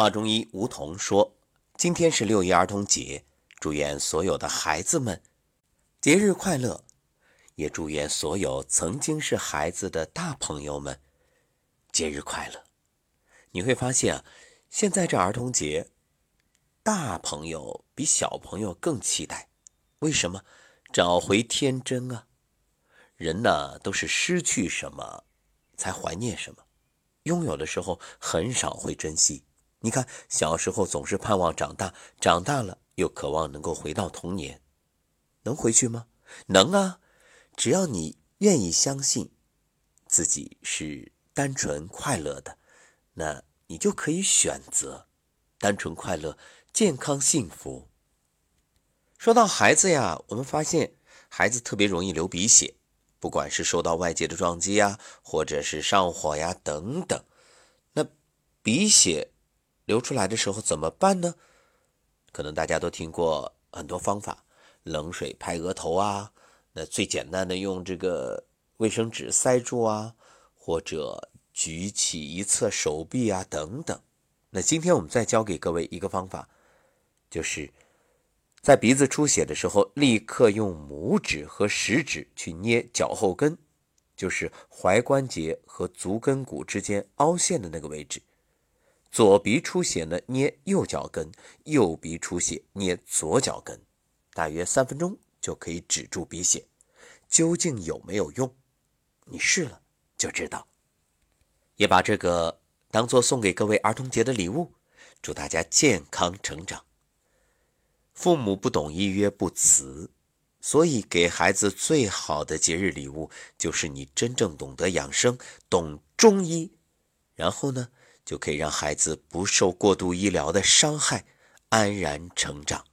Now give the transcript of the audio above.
华中医吴桐说：“今天是六一儿童节，祝愿所有的孩子们节日快乐，也祝愿所有曾经是孩子的大朋友们节日快乐。”你会发现啊，现在这儿童节，大朋友比小朋友更期待，为什么？找回天真啊！人呢，都是失去什么才怀念什么，拥有的时候很少会珍惜。你看，小时候总是盼望长大，长大了又渴望能够回到童年，能回去吗？能啊！只要你愿意相信自己是单纯快乐的，那你就可以选择单纯快乐、健康幸福。说到孩子呀，我们发现孩子特别容易流鼻血，不管是受到外界的撞击呀，或者是上火呀等等，那鼻血。流出来的时候怎么办呢？可能大家都听过很多方法，冷水拍额头啊，那最简单的用这个卫生纸塞住啊，或者举起一侧手臂啊等等。那今天我们再教给各位一个方法，就是在鼻子出血的时候，立刻用拇指和食指去捏脚后跟，就是踝关节和足跟骨之间凹陷的那个位置。左鼻出血呢，捏右脚跟；右鼻出血，捏左脚跟，大约三分钟就可以止住鼻血。究竟有没有用？你试了就知道。也把这个当做送给各位儿童节的礼物，祝大家健康成长。父母不懂一约不辞，所以给孩子最好的节日礼物就是你真正懂得养生，懂中医，然后呢？就可以让孩子不受过度医疗的伤害，安然成长。